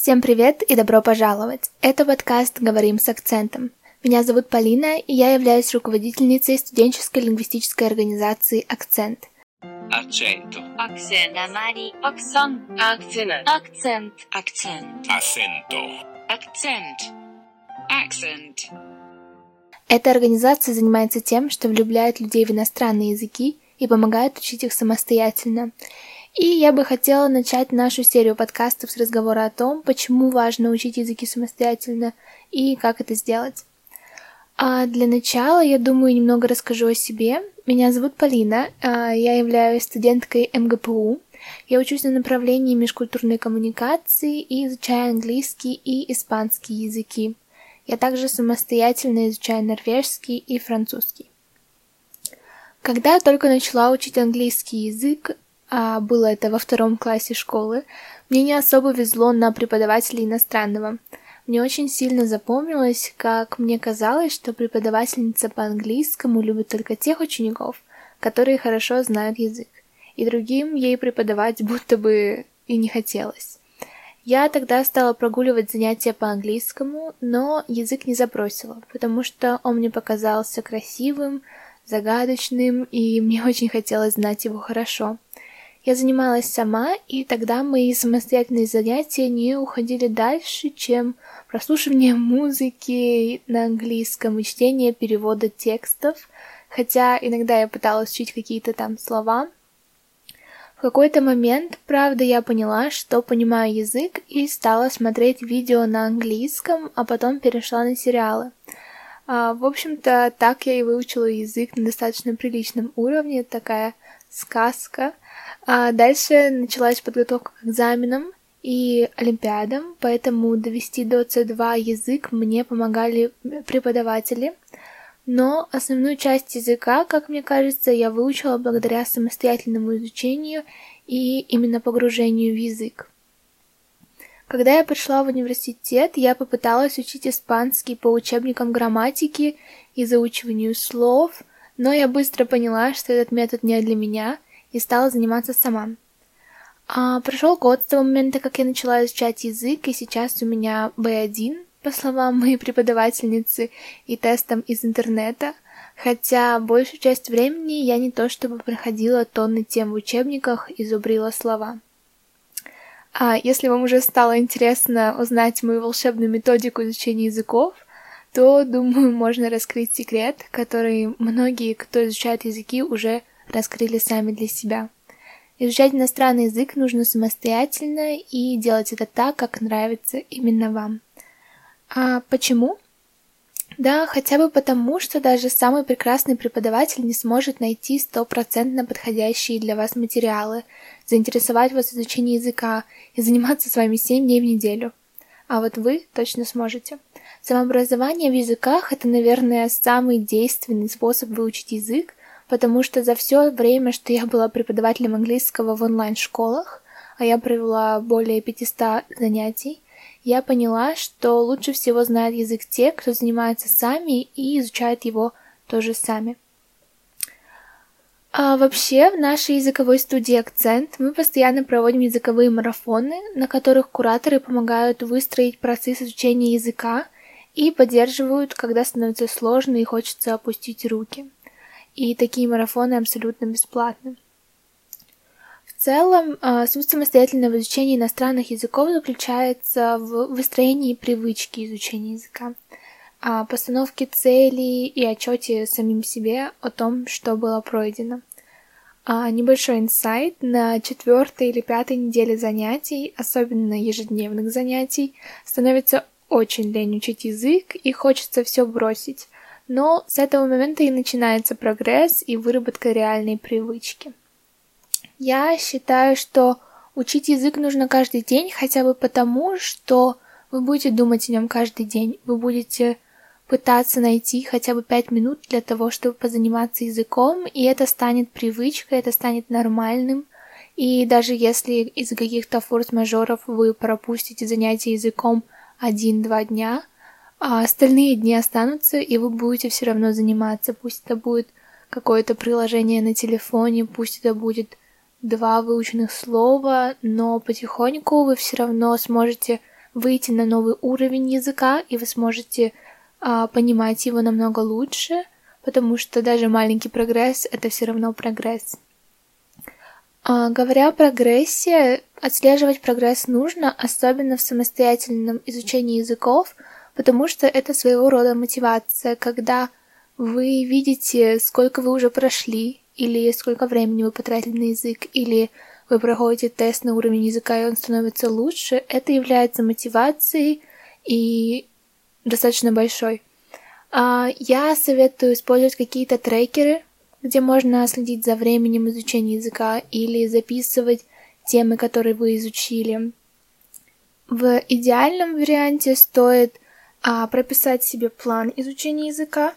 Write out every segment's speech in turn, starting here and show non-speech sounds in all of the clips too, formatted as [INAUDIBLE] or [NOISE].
Всем привет и добро пожаловать! Это подкаст «Говорим с акцентом». Меня зовут Полина, и я являюсь руководительницей студенческой лингвистической организации «Акцент». Акцент. Акцент. Акцент. Акцент. Акцент. Accento. Акцент. Акцент. Эта организация занимается тем, что влюбляет людей в иностранные языки и помогает учить их самостоятельно. И я бы хотела начать нашу серию подкастов с разговора о том, почему важно учить языки самостоятельно и как это сделать. А для начала, я думаю, немного расскажу о себе. Меня зовут Полина, а, я являюсь студенткой МГПУ. Я учусь на направлении межкультурной коммуникации и изучаю английский и испанский языки. Я также самостоятельно изучаю норвежский и французский. Когда я только начала учить английский язык, а было это во втором классе школы, мне не особо везло на преподавателя иностранного. Мне очень сильно запомнилось, как мне казалось, что преподавательница по английскому любит только тех учеников, которые хорошо знают язык, и другим ей преподавать будто бы и не хотелось. Я тогда стала прогуливать занятия по английскому, но язык не забросила, потому что он мне показался красивым, загадочным, и мне [LAUGHS] очень хотелось знать его хорошо. Я занималась сама, и тогда мои самостоятельные занятия не уходили дальше, чем прослушивание [LAUGHS] музыки на английском и чтение перевода текстов, хотя иногда я пыталась учить какие-то там слова. В какой-то момент, правда, я поняла, что понимаю язык и стала смотреть видео на английском, а потом перешла на сериалы. А, в общем-то, так я и выучила язык на достаточно приличном уровне, такая сказка — а дальше началась подготовка к экзаменам и олимпиадам, поэтому довести до C2 язык мне помогали преподаватели. Но основную часть языка, как мне кажется, я выучила благодаря самостоятельному изучению и именно погружению в язык. Когда я пришла в университет, я попыталась учить испанский по учебникам грамматики и заучиванию слов, но я быстро поняла, что этот метод не для меня, и стала заниматься сама. А, прошел год с того момента, как я начала изучать язык, и сейчас у меня B1, по словам моей преподавательницы, и тестом из интернета, хотя большую часть времени я не то чтобы проходила тонны тем в учебниках и зубрила слова. А если вам уже стало интересно узнать мою волшебную методику изучения языков, то, думаю, можно раскрыть секрет, который многие, кто изучает языки, уже раскрыли сами для себя. Изучать иностранный язык нужно самостоятельно и делать это так, как нравится именно вам. А почему? Да, хотя бы потому, что даже самый прекрасный преподаватель не сможет найти стопроцентно подходящие для вас материалы, заинтересовать вас в изучении языка и заниматься с вами 7 дней в неделю. А вот вы точно сможете. Самообразование в языках – это, наверное, самый действенный способ выучить язык, потому что за все время, что я была преподавателем английского в онлайн-школах, а я провела более 500 занятий, я поняла, что лучше всего знают язык те, кто занимается сами и изучают его тоже сами. А вообще, в нашей языковой студии «Акцент» мы постоянно проводим языковые марафоны, на которых кураторы помогают выстроить процесс изучения языка и поддерживают, когда становится сложно и хочется опустить руки и такие марафоны абсолютно бесплатны. В целом, а, суть самостоятельного изучения иностранных языков заключается в выстроении привычки изучения языка, а, постановке целей и отчете самим себе о том, что было пройдено. А, небольшой инсайт на четвертой или пятой неделе занятий, особенно ежедневных занятий, становится очень лень учить язык и хочется все бросить. Но с этого момента и начинается прогресс и выработка реальной привычки. Я считаю, что учить язык нужно каждый день, хотя бы потому, что вы будете думать о нем каждый день, вы будете пытаться найти хотя бы пять минут для того, чтобы позаниматься языком, и это станет привычкой, это станет нормальным. И даже если из-за каких-то форс-мажоров вы пропустите занятия языком один-два дня – а остальные дни останутся, и вы будете все равно заниматься. Пусть это будет какое-то приложение на телефоне, пусть это будет два выученных слова, но потихоньку вы все равно сможете выйти на новый уровень языка, и вы сможете а, понимать его намного лучше, потому что даже маленький прогресс — это все равно прогресс. А, говоря о прогрессе, отслеживать прогресс нужно, особенно в самостоятельном изучении языков, потому что это своего рода мотивация, когда вы видите, сколько вы уже прошли, или сколько времени вы потратили на язык, или вы проходите тест на уровень языка, и он становится лучше, это является мотивацией и достаточно большой. А, я советую использовать какие-то трекеры, где можно следить за временем изучения языка или записывать темы, которые вы изучили. В идеальном варианте стоит прописать себе план изучения языка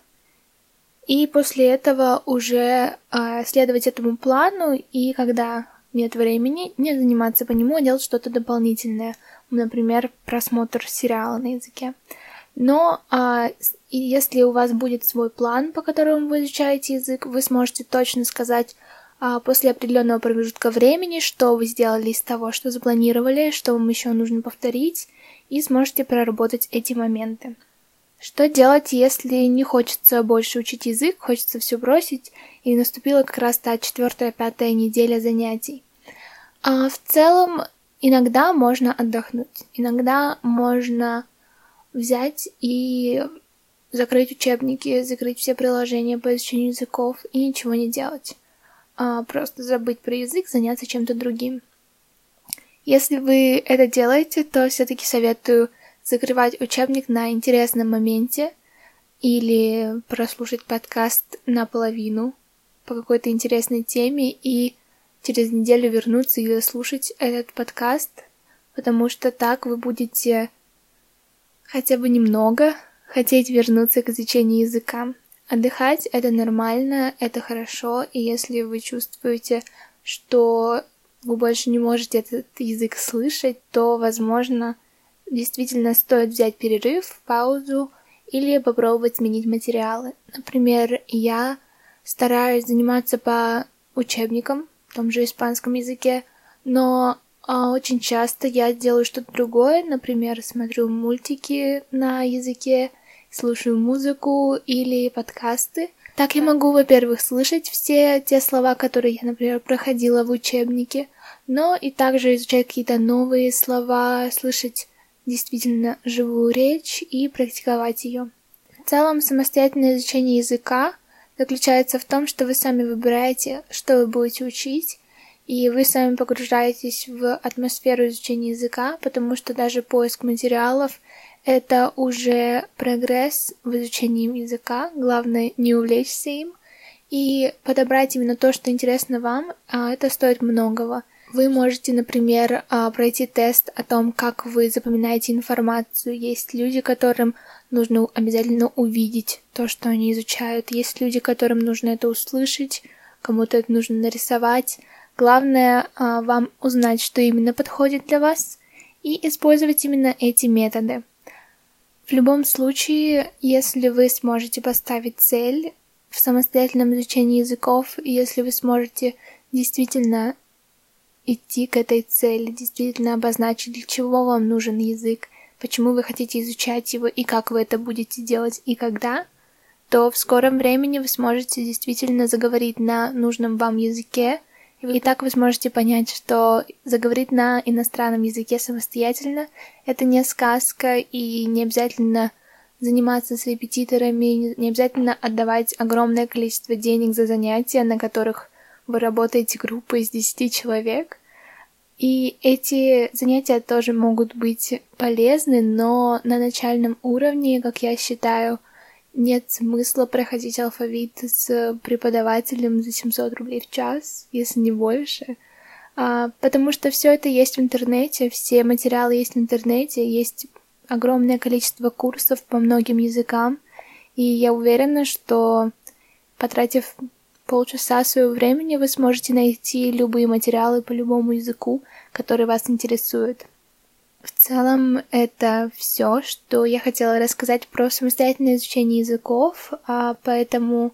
и после этого уже а, следовать этому плану и когда нет времени, не заниматься по нему, а делать что-то дополнительное, например, просмотр сериала на языке. Но а, если у вас будет свой план, по которому вы изучаете язык, вы сможете точно сказать а, после определенного промежутка времени, что вы сделали из того, что запланировали, что вам еще нужно повторить, и сможете проработать эти моменты. Что делать, если не хочется больше учить язык, хочется все бросить, и наступила как раз та четвертая-пятая неделя занятий? А в целом, иногда можно отдохнуть, иногда можно взять и закрыть учебники, закрыть все приложения по изучению языков и ничего не делать. А просто забыть про язык, заняться чем-то другим. Если вы это делаете, то все-таки советую закрывать учебник на интересном моменте или прослушать подкаст наполовину по какой-то интересной теме и через неделю вернуться и дослушать этот подкаст, потому что так вы будете хотя бы немного хотеть вернуться к изучению языка. Отдыхать — это нормально, это хорошо, и если вы чувствуете, что вы больше не можете этот язык слышать, то, возможно, действительно стоит взять перерыв, паузу или попробовать сменить материалы. Например, я стараюсь заниматься по учебникам, в том же испанском языке, но а, очень часто я делаю что-то другое, например, смотрю мультики на языке, слушаю музыку или подкасты. Так я могу, во-первых, слышать все те слова, которые я, например, проходила в учебнике, но и также изучать какие-то новые слова, слышать действительно живую речь и практиковать ее. В целом, самостоятельное изучение языка заключается в том, что вы сами выбираете, что вы будете учить, и вы сами погружаетесь в атмосферу изучения языка, потому что даже поиск материалов — это уже прогресс в изучении языка, главное не увлечься им, и подобрать именно то, что интересно вам, а это стоит многого. Вы можете, например, а, пройти тест о том, как вы запоминаете информацию. Есть люди, которым нужно обязательно увидеть то, что они изучают. Есть люди, которым нужно это услышать, кому-то это нужно нарисовать. Главное а, вам узнать, что именно подходит для вас, и использовать именно эти методы. В любом случае, если вы сможете поставить цель в самостоятельном изучении языков, и если вы сможете действительно идти к этой цели, действительно обозначить, для чего вам нужен язык, почему вы хотите изучать его и как вы это будете делать и когда, то в скором времени вы сможете действительно заговорить на нужном вам языке, и так вы сможете понять, что заговорить на иностранном языке самостоятельно — это не сказка, и не обязательно заниматься с репетиторами, не обязательно отдавать огромное количество денег за занятия, на которых вы работаете группой из 10 человек. И эти занятия тоже могут быть полезны, но на начальном уровне, как я считаю, нет смысла проходить алфавит с преподавателем за 700 рублей в час, если не больше. А, потому что все это есть в интернете, все материалы есть в интернете, есть огромное количество курсов по многим языкам, и я уверена, что потратив полчаса своего времени вы сможете найти любые материалы по любому языку, который вас интересует. В целом, это все, что я хотела рассказать про самостоятельное изучение языков, а, поэтому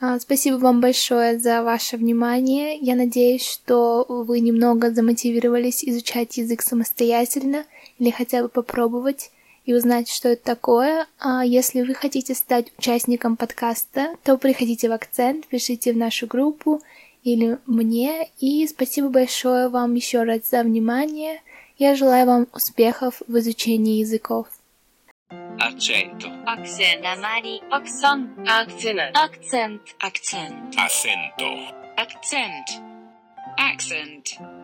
а, спасибо вам большое за ваше внимание. Я надеюсь, что вы немного замотивировались изучать язык самостоятельно или хотя бы попробовать и узнать, что это такое. А если вы хотите стать участником подкаста, то приходите в акцент, пишите в нашу группу или мне. И спасибо большое вам еще раз за внимание. Я желаю вам успехов в изучении языков. Accento. Accent. Amari. Accent. Accent. Accent. Accent. Accento. Accent. Accent.